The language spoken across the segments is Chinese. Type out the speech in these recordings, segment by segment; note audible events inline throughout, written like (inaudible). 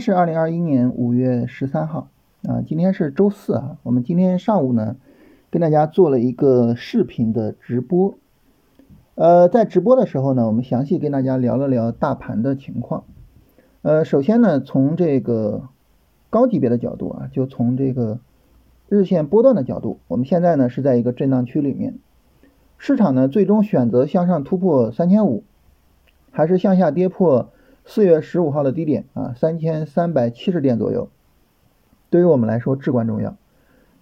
是二零二一年五月十三号啊，今天是周四啊。我们今天上午呢，跟大家做了一个视频的直播。呃，在直播的时候呢，我们详细跟大家聊了聊大盘的情况。呃，首先呢，从这个高级别的角度啊，就从这个日线波段的角度，我们现在呢是在一个震荡区里面，市场呢最终选择向上突破三千五，还是向下跌破？四月十五号的低点啊，三千三百七十点左右，对于我们来说至关重要。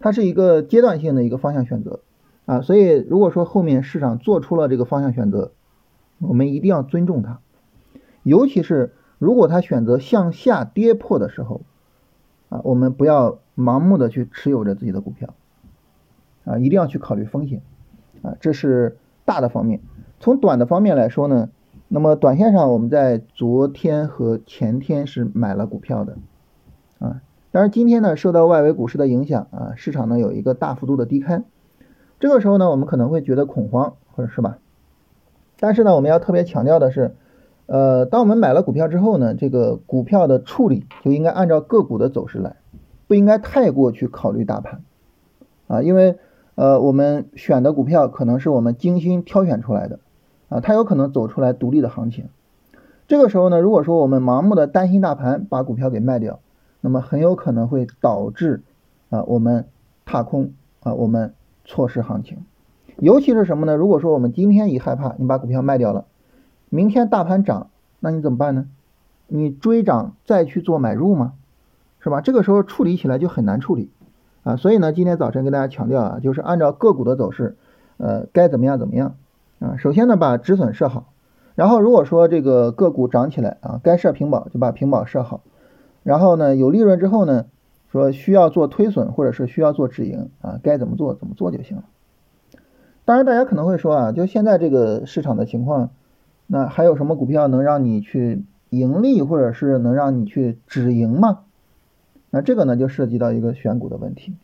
它是一个阶段性的一个方向选择啊，所以如果说后面市场做出了这个方向选择，我们一定要尊重它。尤其是如果它选择向下跌破的时候啊，我们不要盲目的去持有着自己的股票啊，一定要去考虑风险啊，这是大的方面。从短的方面来说呢。那么短线上，我们在昨天和前天是买了股票的，啊，当然今天呢，受到外围股市的影响啊，市场呢有一个大幅度的低开，这个时候呢，我们可能会觉得恐慌，或者是吧？但是呢，我们要特别强调的是，呃，当我们买了股票之后呢，这个股票的处理就应该按照个股的走势来，不应该太过去考虑大盘，啊，因为呃，我们选的股票可能是我们精心挑选出来的。啊，它有可能走出来独立的行情。这个时候呢，如果说我们盲目的担心大盘把股票给卖掉，那么很有可能会导致啊我们踏空啊我们错失行情。尤其是什么呢？如果说我们今天一害怕，你把股票卖掉了，明天大盘涨，那你怎么办呢？你追涨再去做买入吗？是吧？这个时候处理起来就很难处理啊。所以呢，今天早晨跟大家强调啊，就是按照个股的走势，呃，该怎么样怎么样。啊，首先呢，把止损设好，然后如果说这个个股涨起来啊，该设平保就把平保设好，然后呢，有利润之后呢，说需要做推损或者是需要做止盈啊，该怎么做怎么做就行了。当然，大家可能会说啊，就现在这个市场的情况，那还有什么股票能让你去盈利或者是能让你去止盈吗？那这个呢，就涉及到一个选股的问题。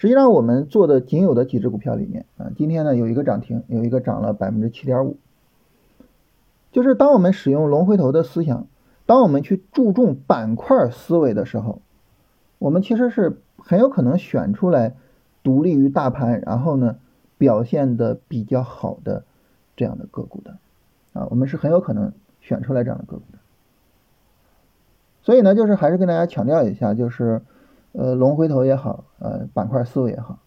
实际上，我们做的仅有的几只股票里面啊，今天呢有一个涨停，有一个涨了百分之七点五。就是当我们使用龙回头的思想，当我们去注重板块思维的时候，我们其实是很有可能选出来独立于大盘，然后呢表现的比较好的这样的个股的啊，我们是很有可能选出来这样的个股的。所以呢，就是还是跟大家强调一下，就是。呃，龙回头也好，呃，板块思维也好，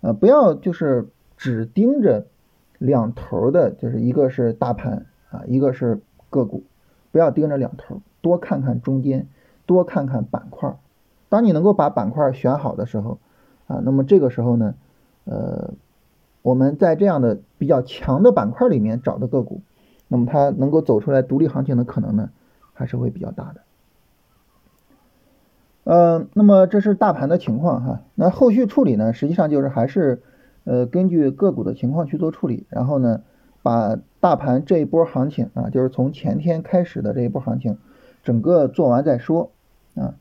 呃，不要就是只盯着两头的，就是一个是大盘啊，一个是个股，不要盯着两头，多看看中间，多看看板块。当你能够把板块选好的时候，啊，那么这个时候呢，呃，我们在这样的比较强的板块里面找的个股，那么它能够走出来独立行情的可能呢，还是会比较大的。呃，那么这是大盘的情况哈，那后续处理呢，实际上就是还是呃根据个股的情况去做处理，然后呢，把大盘这一波行情啊，就是从前天开始的这一波行情，整个做完再说啊，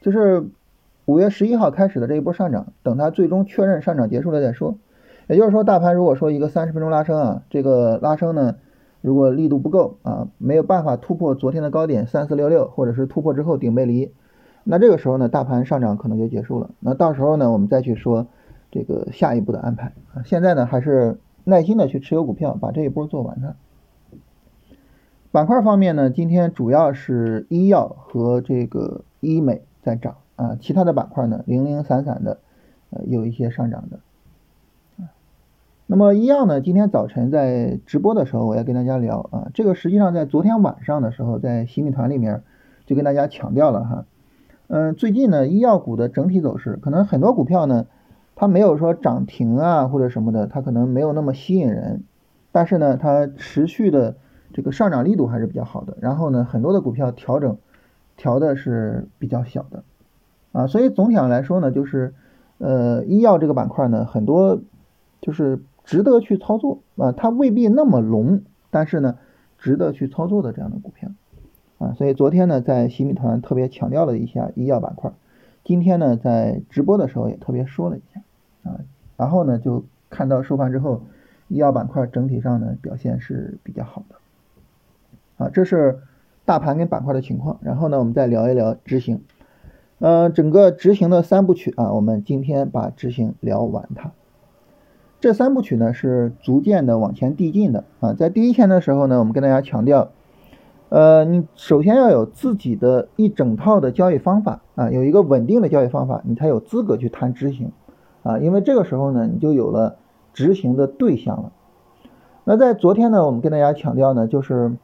就是五月十一号开始的这一波上涨，等它最终确认上涨结束了再说。也就是说，大盘如果说一个三十分钟拉升啊，这个拉升呢，如果力度不够啊，没有办法突破昨天的高点三四六六，或者是突破之后顶背离。那这个时候呢，大盘上涨可能就结束了。那到时候呢，我们再去说这个下一步的安排啊。现在呢，还是耐心的去持有股票，把这一波做完它。板块方面呢，今天主要是医药和这个医美在涨啊，其他的板块呢，零零散散的，呃，有一些上涨的。那么医药呢，今天早晨在直播的时候，我要跟大家聊啊，这个实际上在昨天晚上的时候，在洗米团里面就跟大家强调了哈。嗯，最近呢，医药股的整体走势，可能很多股票呢，它没有说涨停啊或者什么的，它可能没有那么吸引人，但是呢，它持续的这个上涨力度还是比较好的。然后呢，很多的股票调整调的是比较小的，啊，所以总体上来说呢，就是呃，医药这个板块呢，很多就是值得去操作啊，它未必那么龙，但是呢，值得去操作的这样的股票。啊，所以昨天呢，在新米团特别强调了一下医药板块，今天呢，在直播的时候也特别说了一下啊，然后呢，就看到收盘之后，医药板块整体上呢表现是比较好的，啊，这是大盘跟板块的情况，然后呢，我们再聊一聊执行。呃，整个执行的三部曲啊，我们今天把执行聊完它。这三部曲呢是逐渐的往前递进的啊。在第一天的时候呢，我们跟大家强调，呃，你首先要有自己的一整套的交易方法啊，有一个稳定的交易方法，你才有资格去谈执行啊。因为这个时候呢，你就有了执行的对象了。那在昨天呢，我们跟大家强调呢，就是，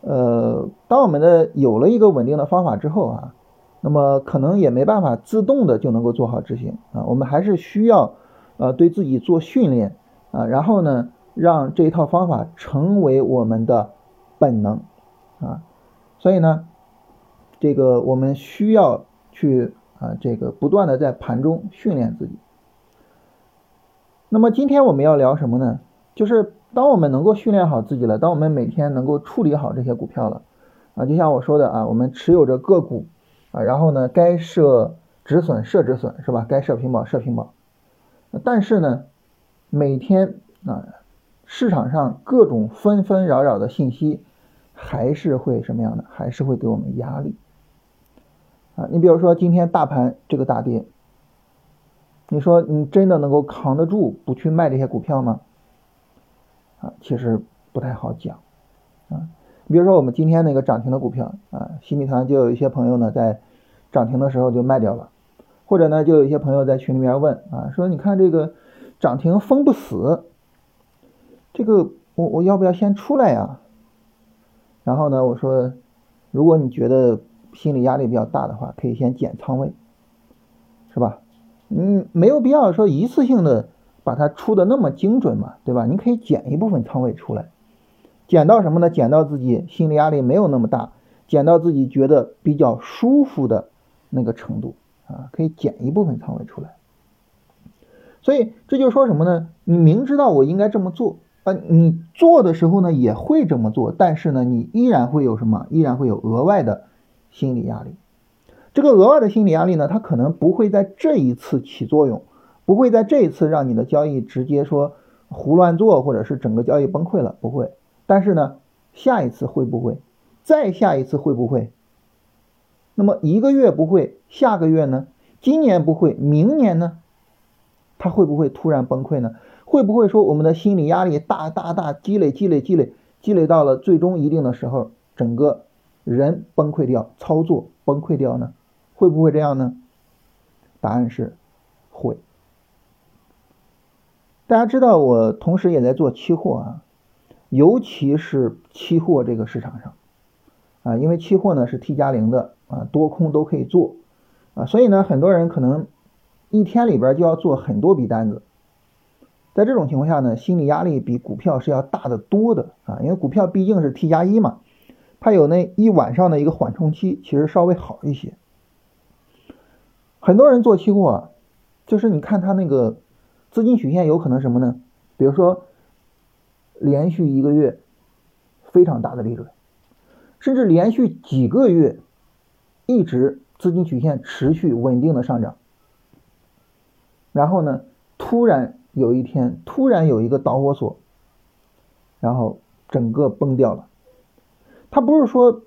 呃，当我们的有了一个稳定的方法之后啊，那么可能也没办法自动的就能够做好执行啊，我们还是需要。呃，对自己做训练啊，然后呢，让这一套方法成为我们的本能啊，所以呢，这个我们需要去啊，这个不断的在盘中训练自己。那么今天我们要聊什么呢？就是当我们能够训练好自己了，当我们每天能够处理好这些股票了啊，就像我说的啊，我们持有着个股啊，然后呢，该设止损设止损是吧？该设平保设平保。但是呢，每天啊，市场上各种纷纷扰扰的信息，还是会什么样的？还是会给我们压力啊！你比如说今天大盘这个大跌，你说你真的能够扛得住不去卖这些股票吗？啊，其实不太好讲啊。你比如说我们今天那个涨停的股票啊，新米团就有一些朋友呢在涨停的时候就卖掉了。或者呢，就有一些朋友在群里面问啊，说你看这个涨停封不死，这个我我要不要先出来呀？然后呢，我说，如果你觉得心理压力比较大的话，可以先减仓位，是吧？嗯，没有必要说一次性的把它出的那么精准嘛，对吧？你可以减一部分仓位出来，减到什么呢？减到自己心理压力没有那么大，减到自己觉得比较舒服的那个程度。啊，可以减一部分仓位出来，所以这就说什么呢？你明知道我应该这么做你做的时候呢也会这么做，但是呢，你依然会有什么？依然会有额外的心理压力。这个额外的心理压力呢，它可能不会在这一次起作用，不会在这一次让你的交易直接说胡乱做，或者是整个交易崩溃了，不会。但是呢，下一次会不会？再下一次会不会？那么一个月不会，下个月呢？今年不会，明年呢？它会不会突然崩溃呢？会不会说我们的心理压力大大大积累积累积累积累到了最终一定的时候，整个人崩溃掉，操作崩溃掉呢？会不会这样呢？答案是会。大家知道我同时也在做期货啊，尤其是期货这个市场上啊，因为期货呢是 T 加零的。啊，多空都可以做，啊，所以呢，很多人可能一天里边就要做很多笔单子，在这种情况下呢，心理压力比股票是要大得多的啊，因为股票毕竟是 T 加一嘛，它有那一晚上的一个缓冲期，其实稍微好一些。很多人做期货，就是你看他那个资金曲线有可能什么呢？比如说连续一个月非常大的利润，甚至连续几个月。一直资金曲线持续稳定的上涨，然后呢，突然有一天突然有一个导火索，然后整个崩掉了。他不是说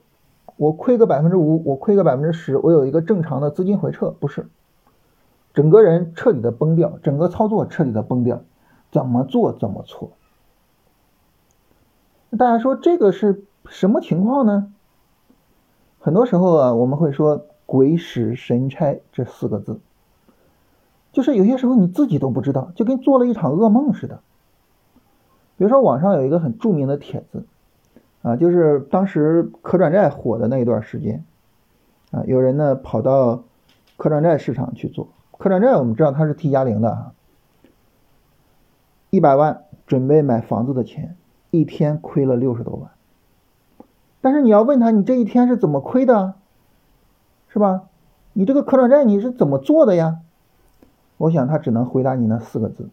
我亏个百分之五，我亏个百分之十，我有一个正常的资金回撤，不是，整个人彻底的崩掉，整个操作彻底的崩掉，怎么做怎么错。大家说这个是什么情况呢？很多时候啊，我们会说“鬼使神差”这四个字，就是有些时候你自己都不知道，就跟做了一场噩梦似的。比如说网上有一个很著名的帖子啊，就是当时可转债火的那一段时间啊，有人呢跑到可转债市场去做可转债，我们知道它是 T 加零的啊，一百万准备买房子的钱，一天亏了六十多万。但是你要问他，你这一天是怎么亏的，是吧？你这个可转债你是怎么做的呀？我想他只能回答你那四个字：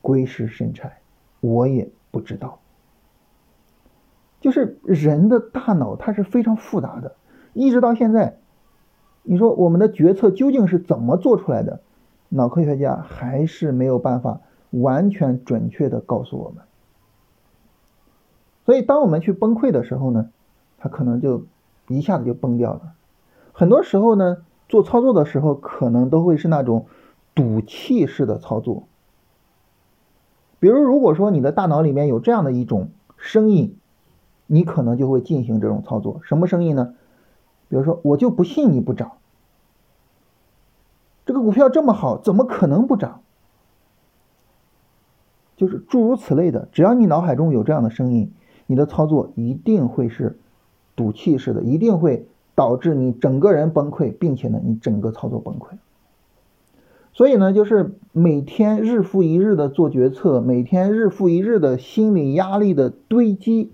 鬼使神差，我也不知道。就是人的大脑它是非常复杂的，一直到现在，你说我们的决策究竟是怎么做出来的？脑科学家还是没有办法完全准确的告诉我们。所以当我们去崩溃的时候呢？他可能就一下子就崩掉了。很多时候呢，做操作的时候可能都会是那种赌气式的操作。比如，如果说你的大脑里面有这样的一种声音，你可能就会进行这种操作。什么声音呢？比如说，我就不信你不涨，这个股票这么好，怎么可能不涨？就是诸如此类的，只要你脑海中有这样的声音，你的操作一定会是赌气式的，一定会导致你整个人崩溃，并且呢，你整个操作崩溃。所以呢，就是每天日复一日的做决策，每天日复一日的心理压力的堆积，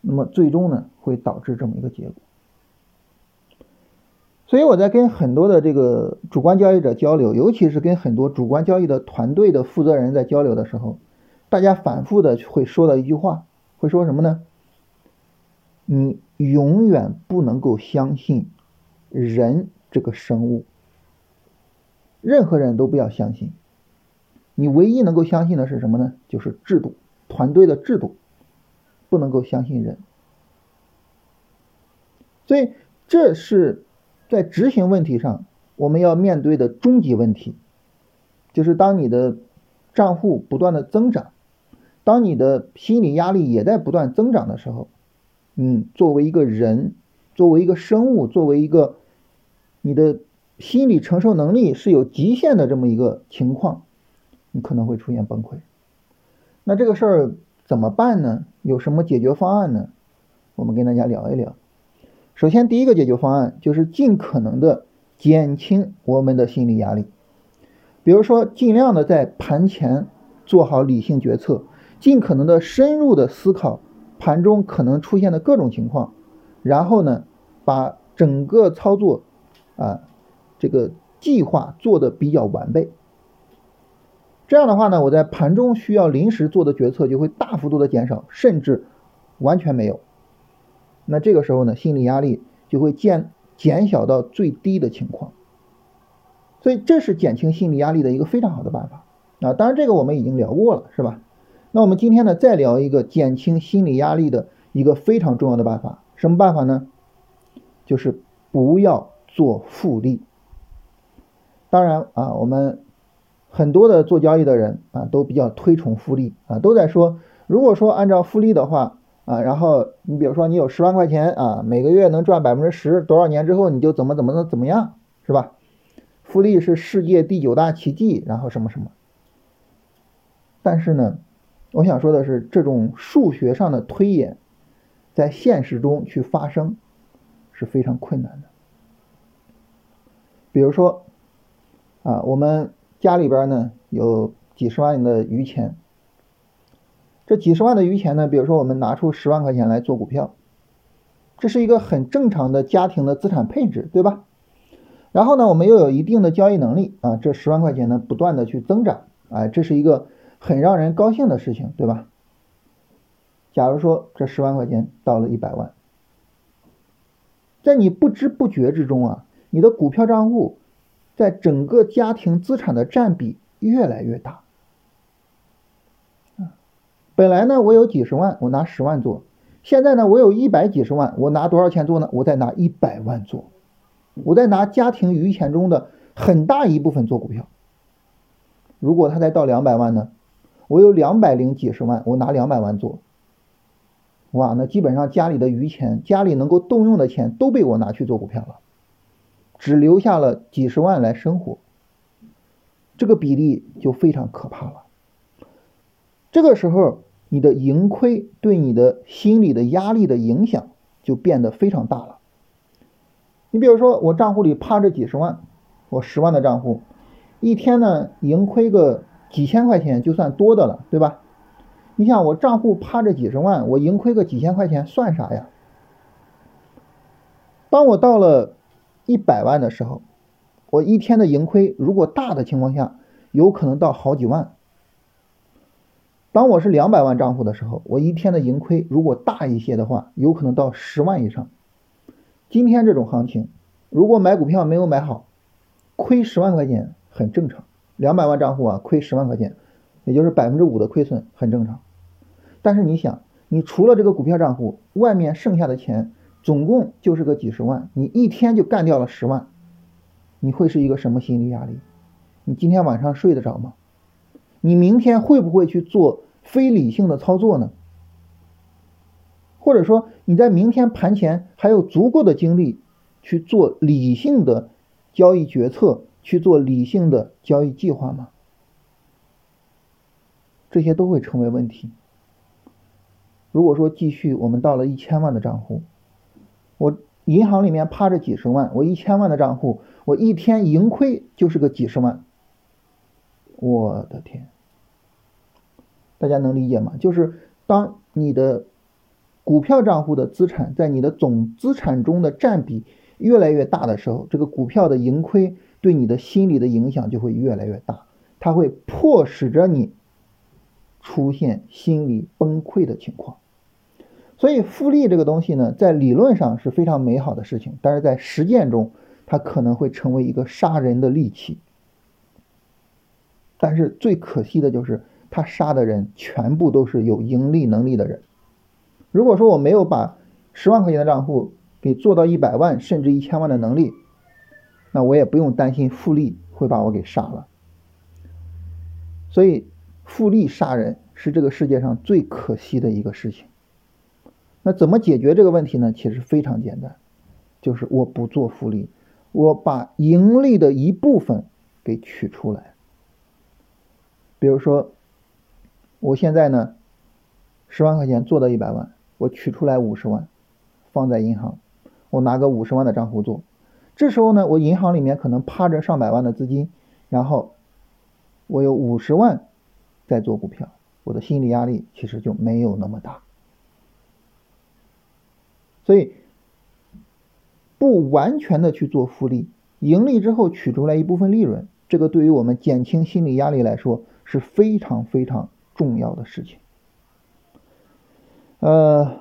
那么最终呢，会导致这么一个结果。所以我在跟很多的这个主观交易者交流，尤其是跟很多主观交易的团队的负责人在交流的时候。大家反复的会说到一句话，会说什么呢？你永远不能够相信人这个生物，任何人都不要相信。你唯一能够相信的是什么呢？就是制度，团队的制度，不能够相信人。所以这是在执行问题上我们要面对的终极问题，就是当你的账户不断的增长。当你的心理压力也在不断增长的时候，嗯，作为一个人，作为一个生物，作为一个你的心理承受能力是有极限的这么一个情况，你可能会出现崩溃。那这个事儿怎么办呢？有什么解决方案呢？我们跟大家聊一聊。首先，第一个解决方案就是尽可能的减轻我们的心理压力，比如说尽量的在盘前做好理性决策。尽可能的深入的思考盘中可能出现的各种情况，然后呢，把整个操作啊这个计划做的比较完备。这样的话呢，我在盘中需要临时做的决策就会大幅度的减少，甚至完全没有。那这个时候呢，心理压力就会减减小到最低的情况。所以这是减轻心理压力的一个非常好的办法啊。当然这个我们已经聊过了，是吧？那我们今天呢，再聊一个减轻心理压力的一个非常重要的办法，什么办法呢？就是不要做复利。当然啊，我们很多的做交易的人啊，都比较推崇复利啊，都在说，如果说按照复利的话啊，然后你比如说你有十万块钱啊，每个月能赚百分之十，多少年之后你就怎么怎么的怎么样，是吧？复利是世界第九大奇迹，然后什么什么。但是呢？我想说的是，这种数学上的推演，在现实中去发生是非常困难的。比如说，啊，我们家里边呢有几十万的余钱，这几十万的余钱呢，比如说我们拿出十万块钱来做股票，这是一个很正常的家庭的资产配置，对吧？然后呢，我们又有一定的交易能力啊，这十万块钱呢不断的去增长，哎，这是一个。很让人高兴的事情，对吧？假如说这十万块钱到了一百万，在你不知不觉之中啊，你的股票账户在整个家庭资产的占比越来越大。本来呢，我有几十万，我拿十万做；现在呢，我有一百几十万，我拿多少钱做呢？我再拿一百万做，我再拿家庭余钱中的很大一部分做股票。如果他再到两百万呢？我有两百零几十万，我拿两百万做，哇，那基本上家里的余钱，家里能够动用的钱都被我拿去做股票了，只留下了几十万来生活，这个比例就非常可怕了。这个时候，你的盈亏对你的心理的压力的影响就变得非常大了。你比如说，我账户里趴着几十万，我十万的账户，一天呢盈亏个。几千块钱就算多的了，对吧？你想我账户趴着几十万，我盈亏个几千块钱算啥呀？当我到了一百万的时候，我一天的盈亏如果大的情况下，有可能到好几万。当我是两百万账户的时候，我一天的盈亏如果大一些的话，有可能到十万以上。今天这种行情，如果买股票没有买好，亏十万块钱很正常。两百万账户啊，亏十万块钱，也就是百分之五的亏损，很正常。但是你想，你除了这个股票账户，外面剩下的钱总共就是个几十万，你一天就干掉了十万，你会是一个什么心理压力？你今天晚上睡得着吗？你明天会不会去做非理性的操作呢？或者说你在明天盘前还有足够的精力去做理性的交易决策，去做理性的交易计划吗？这些都会成为问题。如果说继续我们到了一千万的账户，我银行里面趴着几十万，我一千万的账户，我一天盈亏就是个几十万，我的天！大家能理解吗？就是当你的股票账户的资产在你的总资产中的占比越来越大的时候，这个股票的盈亏对你的心理的影响就会越来越大，它会迫使着你出现心理崩溃的情况。所以复利这个东西呢，在理论上是非常美好的事情，但是在实践中，它可能会成为一个杀人的利器。但是最可惜的就是，他杀的人全部都是有盈利能力的人。如果说我没有把十万块钱的账户给做到一百万甚至一千万的能力，那我也不用担心复利会把我给杀了。所以复利杀人是这个世界上最可惜的一个事情。那怎么解决这个问题呢？其实非常简单，就是我不做复利，我把盈利的一部分给取出来。比如说，我现在呢，十万块钱做到一百万。我取出来五十万，放在银行，我拿个五十万的账户做，这时候呢，我银行里面可能趴着上百万的资金，然后我有五十万在做股票，我的心理压力其实就没有那么大。所以，不完全的去做复利，盈利之后取出来一部分利润，这个对于我们减轻心理压力来说是非常非常重要的事情。呃，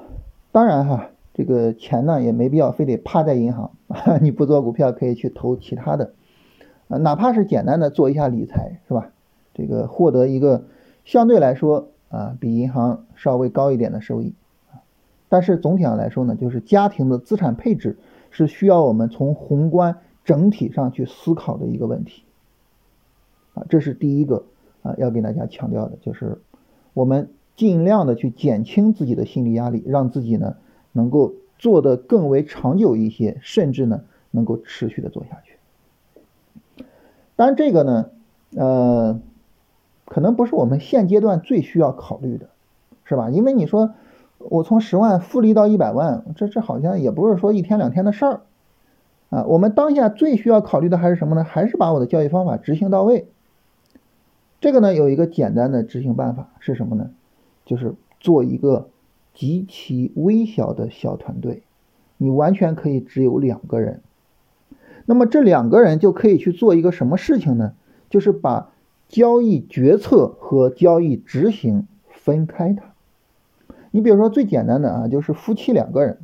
当然哈，这个钱呢也没必要非得趴在银行，(laughs) 你不做股票可以去投其他的，啊，哪怕是简单的做一下理财，是吧？这个获得一个相对来说啊比银行稍微高一点的收益，但是总体上来说呢，就是家庭的资产配置是需要我们从宏观整体上去思考的一个问题，啊，这是第一个啊要给大家强调的，就是我们。尽量的去减轻自己的心理压力，让自己呢能够做得更为长久一些，甚至呢能够持续的做下去。当然，这个呢，呃，可能不是我们现阶段最需要考虑的，是吧？因为你说我从十万复利到一百万，这这好像也不是说一天两天的事儿啊。我们当下最需要考虑的还是什么呢？还是把我的交易方法执行到位。这个呢，有一个简单的执行办法是什么呢？就是做一个极其微小的小团队，你完全可以只有两个人。那么这两个人就可以去做一个什么事情呢？就是把交易决策和交易执行分开它。你比如说最简单的啊，就是夫妻两个人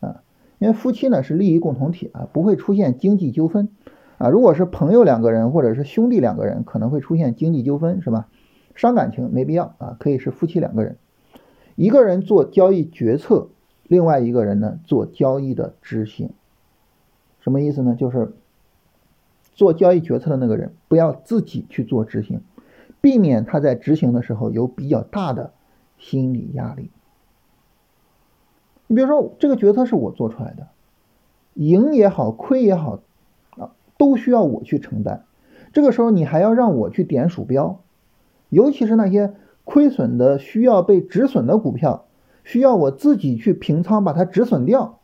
啊，因为夫妻呢是利益共同体啊，不会出现经济纠纷啊。如果是朋友两个人或者是兄弟两个人，可能会出现经济纠纷，是吧？伤感情没必要啊，可以是夫妻两个人，一个人做交易决策，另外一个人呢做交易的执行。什么意思呢？就是做交易决策的那个人不要自己去做执行，避免他在执行的时候有比较大的心理压力。你比如说这个决策是我做出来的，赢也好，亏也好，啊，都需要我去承担。这个时候你还要让我去点鼠标。尤其是那些亏损的、需要被止损的股票，需要我自己去平仓把它止损掉，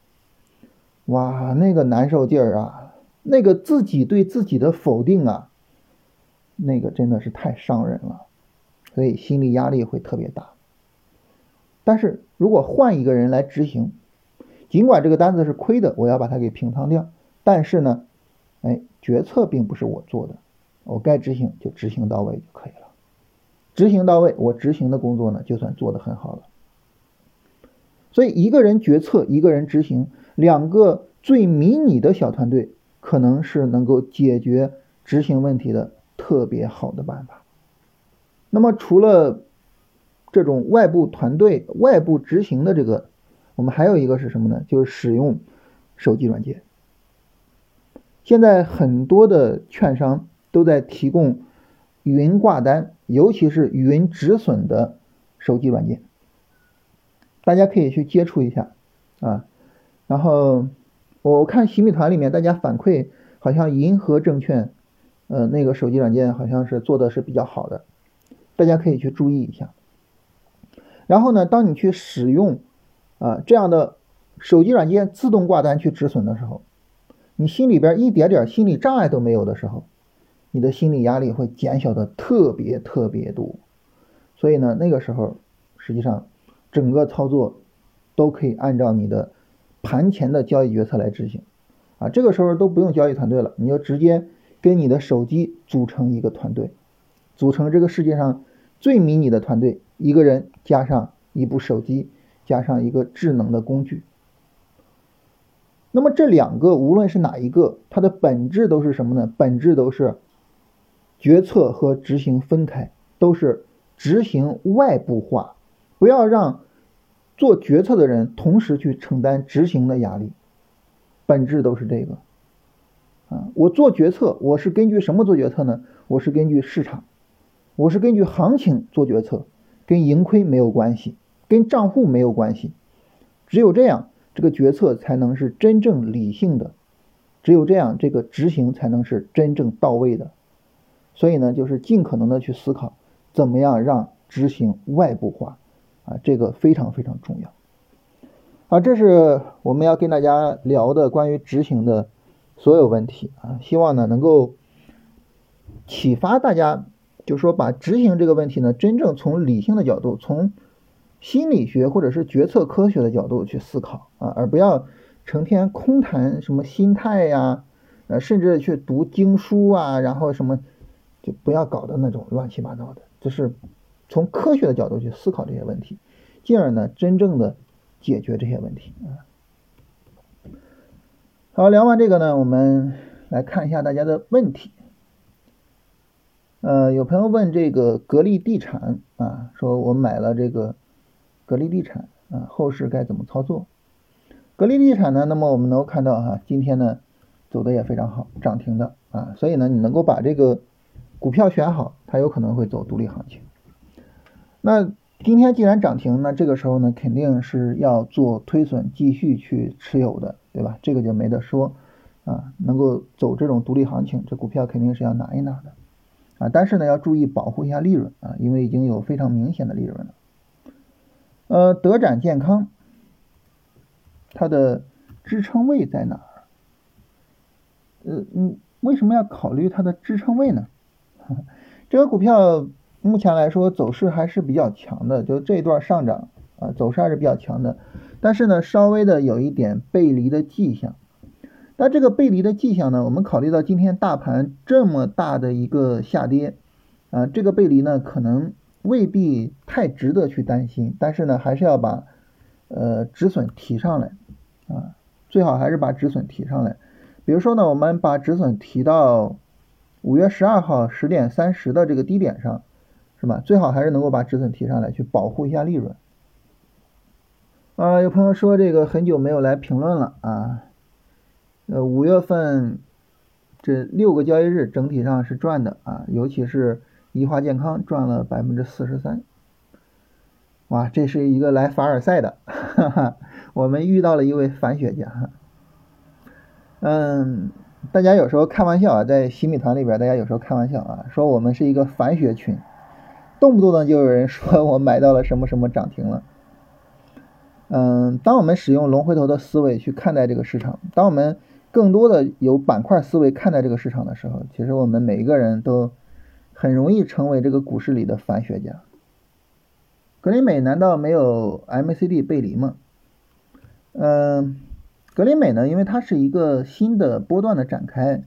哇，那个难受劲儿啊，那个自己对自己的否定啊，那个真的是太伤人了，所以心理压力会特别大。但是如果换一个人来执行，尽管这个单子是亏的，我要把它给平仓掉，但是呢，哎，决策并不是我做的，我该执行就执行到位就可以了。执行到位，我执行的工作呢，就算做得很好了。所以一个人决策，一个人执行，两个最迷你的小团队，可能是能够解决执行问题的特别好的办法。那么除了这种外部团队、外部执行的这个我们还有一个是什么呢？就是使用手机软件。现在很多的券商都在提供云挂单，尤其是云止损的手机软件，大家可以去接触一下啊。然后我看洗米团里面大家反馈，好像银河证券，呃，那个手机软件好像是做的是比较好的，大家可以去注意一下。然后呢，当你去使用啊这样的手机软件自动挂单去止损的时候，你心里边一点点心理障碍都没有的时候，你的心理压力会减小的特别特别多。所以呢，那个时候实际上整个操作都可以按照你的盘前的交易决策来执行啊。这个时候都不用交易团队了，你就直接跟你的手机组成一个团队，组成这个世界上最迷你的团队，一个人加上一部手机，加上一个智能的工具。那么这两个无论是哪一个，它的本质都是什么呢？本质都是决策和执行分开，都是执行外部化，不要让做决策的人同时去承担执行的压力。本质都是这个啊，我做决策，我是根据什么做决策呢？我是根据市场，我是根据行情做决策，跟盈亏没有关系，跟账户没有关系，只有这样。这个决策才能是真正理性的，只有这样，这个执行才能是真正到位的。所以呢，就是尽可能的去思考，怎么样让执行外部化啊，这个非常非常重要。啊，这是我们要跟大家聊的关于执行的所有问题啊，希望呢能够启发大家，就是说把执行这个问题呢，真正从理性的角度，从心理学或者是决策科学的角度去思考啊，而不要成天空谈什么心态呀，呃，甚至去读经书啊，然后什么就不要搞的那种乱七八糟的，就是从科学的角度去思考这些问题，进而呢真正的解决这些问题啊。好，聊完这个呢，我们来看一下大家的问题。呃，有朋友问这个格力地产啊，说我买了这个。格力地产啊，后市该怎么操作？格力地产呢？那么我们能够看到哈，今天呢走的也非常好，涨停的啊，所以呢你能够把这个股票选好，它有可能会走独立行情。那今天既然涨停，那这个时候呢肯定是要做推损，继续去持有的，对吧？这个就没得说啊，能够走这种独立行情，这股票肯定是要拿一拿的啊，但是呢要注意保护一下利润啊，因为已经有非常明显的利润了。呃，德展健康，它的支撑位在哪儿？呃，嗯，为什么要考虑它的支撑位呢？(laughs) 这个股票目前来说走势还是比较强的，就这一段上涨啊，走势还是比较强的。但是呢，稍微的有一点背离的迹象。那这个背离的迹象呢，我们考虑到今天大盘这么大的一个下跌啊，这个背离呢，可能。未必太值得去担心，但是呢，还是要把呃止损提上来啊，最好还是把止损提上来。比如说呢，我们把止损提到五月十二号十点三十的这个低点上，是吧？最好还是能够把止损提上来，去保护一下利润。啊，有朋友说这个很久没有来评论了啊，呃，五月份这六个交易日整体上是赚的啊，尤其是。怡华健康赚了百分之四十三，哇，这是一个来凡尔赛的，哈哈，我们遇到了一位反雪家。嗯，大家有时候开玩笑啊，在洗米团里边，大家有时候开玩笑啊，说我们是一个反雪群，动不动的就有人说我买到了什么什么涨停了。嗯，当我们使用龙回头的思维去看待这个市场，当我们更多的有板块思维看待这个市场的时候，其实我们每一个人都。很容易成为这个股市里的反学家。格林美难道没有 MACD 背离吗？嗯，格林美呢，因为它是一个新的波段的展开，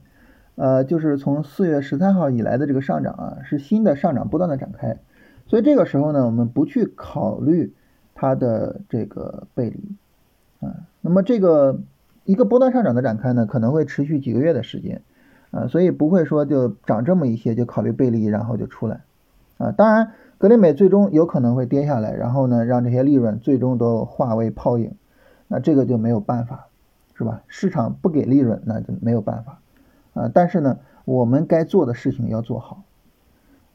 呃，就是从四月十三号以来的这个上涨啊，是新的上涨波段的展开，所以这个时候呢，我们不去考虑它的这个背离啊。那么这个一个波段上涨的展开呢，可能会持续几个月的时间。啊，所以不会说就涨这么一些就考虑背离，然后就出来，啊，当然格林美最终有可能会跌下来，然后呢让这些利润最终都化为泡影，那这个就没有办法，是吧？市场不给利润，那就没有办法啊。但是呢，我们该做的事情要做好。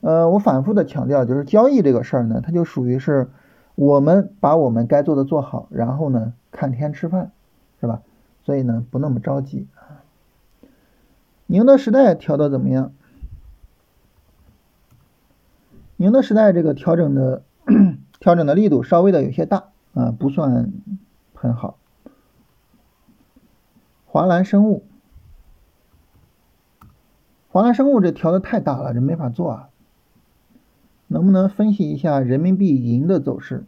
呃，我反复的强调，就是交易这个事儿呢，它就属于是我们把我们该做的做好，然后呢看天吃饭，是吧？所以呢不那么着急啊。宁德时代调的怎么样？宁德时代这个调整的 (clears throat) 调整的力度稍微的有些大啊，不算很好。华兰生物，华兰生物这调的太大了，这没法做啊。能不能分析一下人民币银的走势？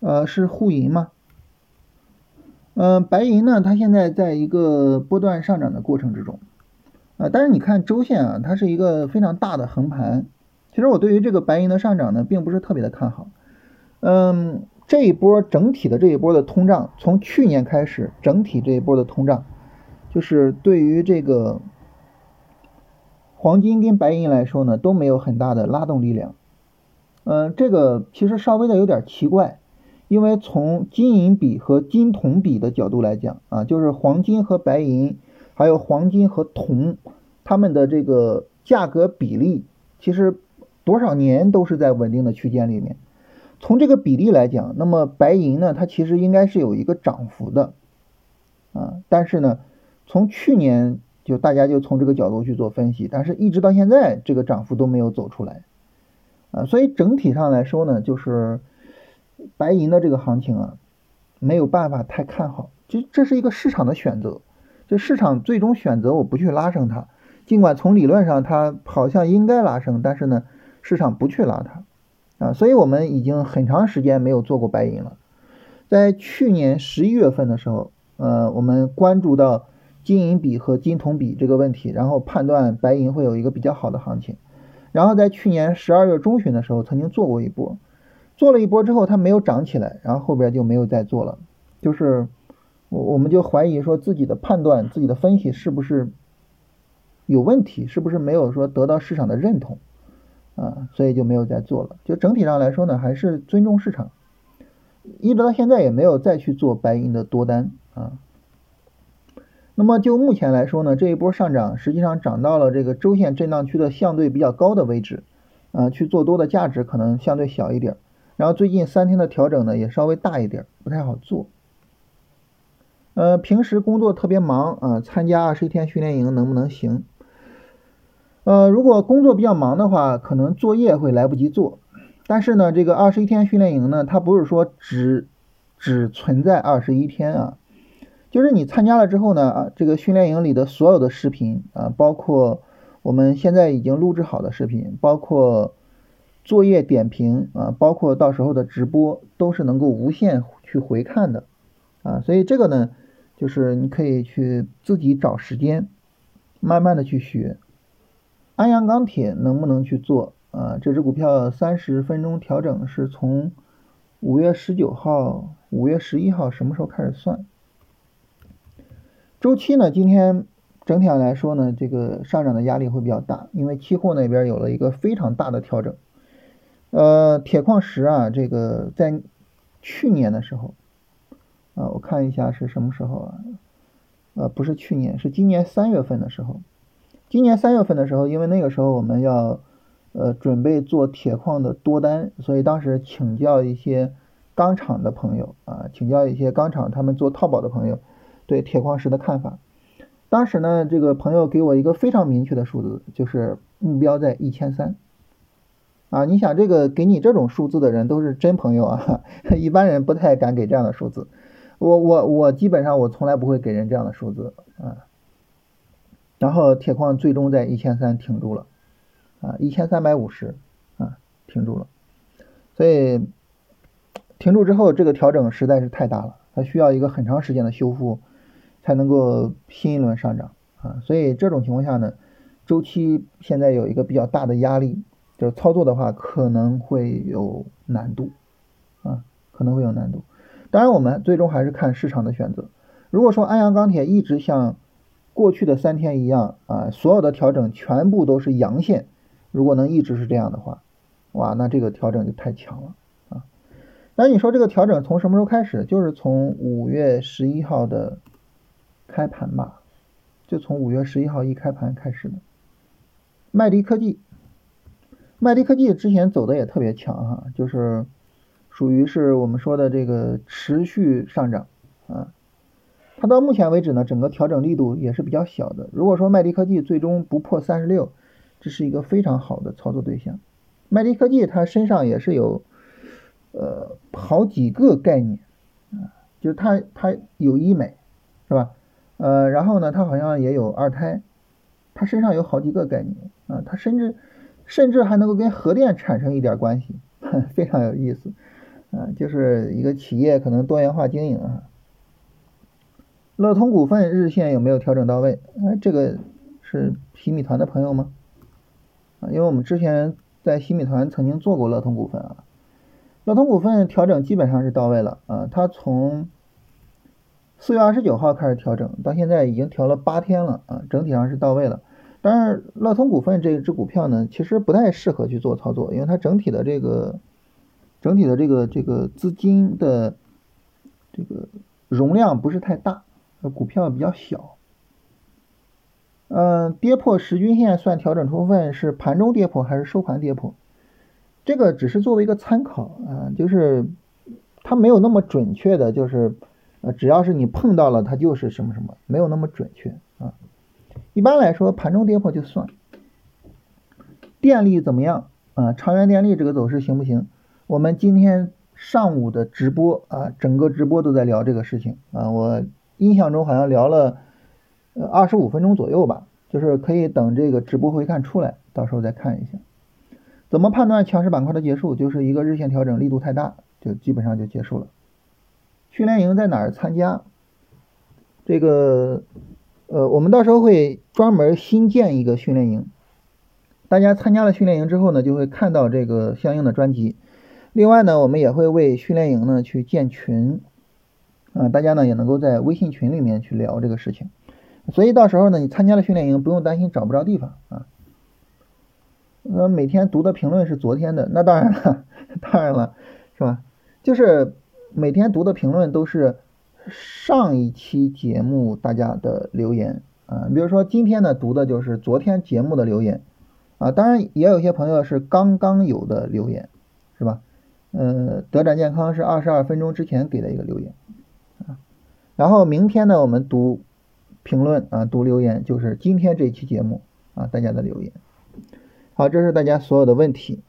呃，是沪银吗？嗯，白银呢？它现在在一个波段上涨的过程之中，啊，但是你看周线啊，它是一个非常大的横盘。其实我对于这个白银的上涨呢，并不是特别的看好。嗯，这一波整体的这一波的通胀，从去年开始，整体这一波的通胀，就是对于这个。黄金跟白银来说呢，都没有很大的拉动力量。嗯，这个其实稍微的有点奇怪，因为从金银比和金铜比的角度来讲啊，就是黄金和白银，还有黄金和铜，它们的这个价格比例，其实多少年都是在稳定的区间里面。从这个比例来讲，那么白银呢，它其实应该是有一个涨幅的啊，但是呢，从去年。就大家就从这个角度去做分析，但是一直到现在这个涨幅都没有走出来，啊，所以整体上来说呢，就是白银的这个行情啊，没有办法太看好，就这是一个市场的选择，就市场最终选择我不去拉升它，尽管从理论上它好像应该拉升，但是呢，市场不去拉它，啊，所以我们已经很长时间没有做过白银了，在去年十一月份的时候，呃，我们关注到。金银比和金铜比这个问题，然后判断白银会有一个比较好的行情，然后在去年十二月中旬的时候曾经做过一波，做了一波之后它没有涨起来，然后后边就没有再做了，就是我我们就怀疑说自己的判断、自己的分析是不是有问题，是不是没有说得到市场的认同啊，所以就没有再做了。就整体上来说呢，还是尊重市场，一直到现在也没有再去做白银的多单啊。那么就目前来说呢，这一波上涨实际上涨到了这个周线震荡区的相对比较高的位置，呃，去做多的价值可能相对小一点。然后最近三天的调整呢也稍微大一点，不太好做。呃，平时工作特别忙啊，参加二十一天训练营能不能行？呃，如果工作比较忙的话，可能作业会来不及做。但是呢，这个二十一天训练营呢，它不是说只只存在二十一天啊。就是你参加了之后呢，啊，这个训练营里的所有的视频啊，包括我们现在已经录制好的视频，包括作业点评啊，包括到时候的直播，都是能够无限去回看的啊。所以这个呢，就是你可以去自己找时间，慢慢的去学。安阳钢铁能不能去做啊？这只股票三十分钟调整是从五月十九号、五月十一号什么时候开始算？周期呢？今天整体上来说呢，这个上涨的压力会比较大，因为期货那边有了一个非常大的调整。呃，铁矿石啊，这个在去年的时候啊，我看一下是什么时候啊？呃，不是去年，是今年三月份的时候。今年三月份的时候，因为那个时候我们要呃准备做铁矿的多单，所以当时请教一些钢厂的朋友啊，请教一些钢厂他们做套保的朋友。对铁矿石的看法，当时呢，这个朋友给我一个非常明确的数字，就是目标在一千三。啊，你想这个给你这种数字的人都是真朋友啊，(laughs) 一般人不太敢给这样的数字。我我我基本上我从来不会给人这样的数字啊。然后铁矿最终在一千三停住了，啊，一千三百五十啊停住了。所以停住之后，这个调整实在是太大了。它需要一个很长时间的修复，才能够新一轮上涨啊，所以这种情况下呢，周期现在有一个比较大的压力，就操作的话可能会有难度啊，可能会有难度。当然，我们最终还是看市场的选择。如果说安阳钢铁一直像过去的三天一样啊，所有的调整全部都是阳线，如果能一直是这样的话，哇，那这个调整就太强了啊。那你说这个调整从什么时候开始？就是从五月十一号的开盘吧，就从五月十一号一开盘开始的。麦迪科技，麦迪科技之前走的也特别强哈，就是属于是我们说的这个持续上涨啊。它到目前为止呢，整个调整力度也是比较小的。如果说麦迪科技最终不破三十六，这是一个非常好的操作对象。麦迪科技它身上也是有。呃，好几个概念啊，就是它它有医美，是吧？呃，然后呢，它好像也有二胎，它身上有好几个概念啊，它甚至甚至还能够跟核电产生一点关系，(laughs) 非常有意思啊，就是一个企业可能多元化经营啊。乐通股份日线有没有调整到位？哎，这个是新米团的朋友吗？啊，因为我们之前在新米团曾经做过乐通股份啊。乐通股份调整基本上是到位了啊，它从四月二十九号开始调整，到现在已经调了八天了啊，整体上是到位了。但是乐通股份这一只股票呢，其实不太适合去做操作，因为它整体的这个整体的这个这个资金的这个容量不是太大，股票比较小。嗯，跌破十均线算调整充分是盘中跌破还是收盘跌破？这个只是作为一个参考啊，就是它没有那么准确的，就是呃，只要是你碰到了它就是什么什么，没有那么准确啊。一般来说，盘中跌破就算。电力怎么样啊？长源电力这个走势行不行？我们今天上午的直播啊，整个直播都在聊这个事情啊。我印象中好像聊了呃二十五分钟左右吧，就是可以等这个直播回看出来，到时候再看一下。怎么判断强势板块的结束？就是一个日线调整力度太大，就基本上就结束了。训练营在哪儿参加？这个呃，我们到时候会专门新建一个训练营，大家参加了训练营之后呢，就会看到这个相应的专辑。另外呢，我们也会为训练营呢去建群，啊，大家呢也能够在微信群里面去聊这个事情。所以到时候呢，你参加了训练营，不用担心找不着地方啊。那每天读的评论是昨天的，那当然了，(laughs) 当然了，是吧？就是每天读的评论都是上一期节目大家的留言啊。比如说今天呢读的就是昨天节目的留言啊。当然也有些朋友是刚刚有的留言，是吧？呃，德展健康是二十二分钟之前给的一个留言啊。然后明天呢我们读评论啊，读留言就是今天这期节目啊大家的留言。好，这是大家所有的问题。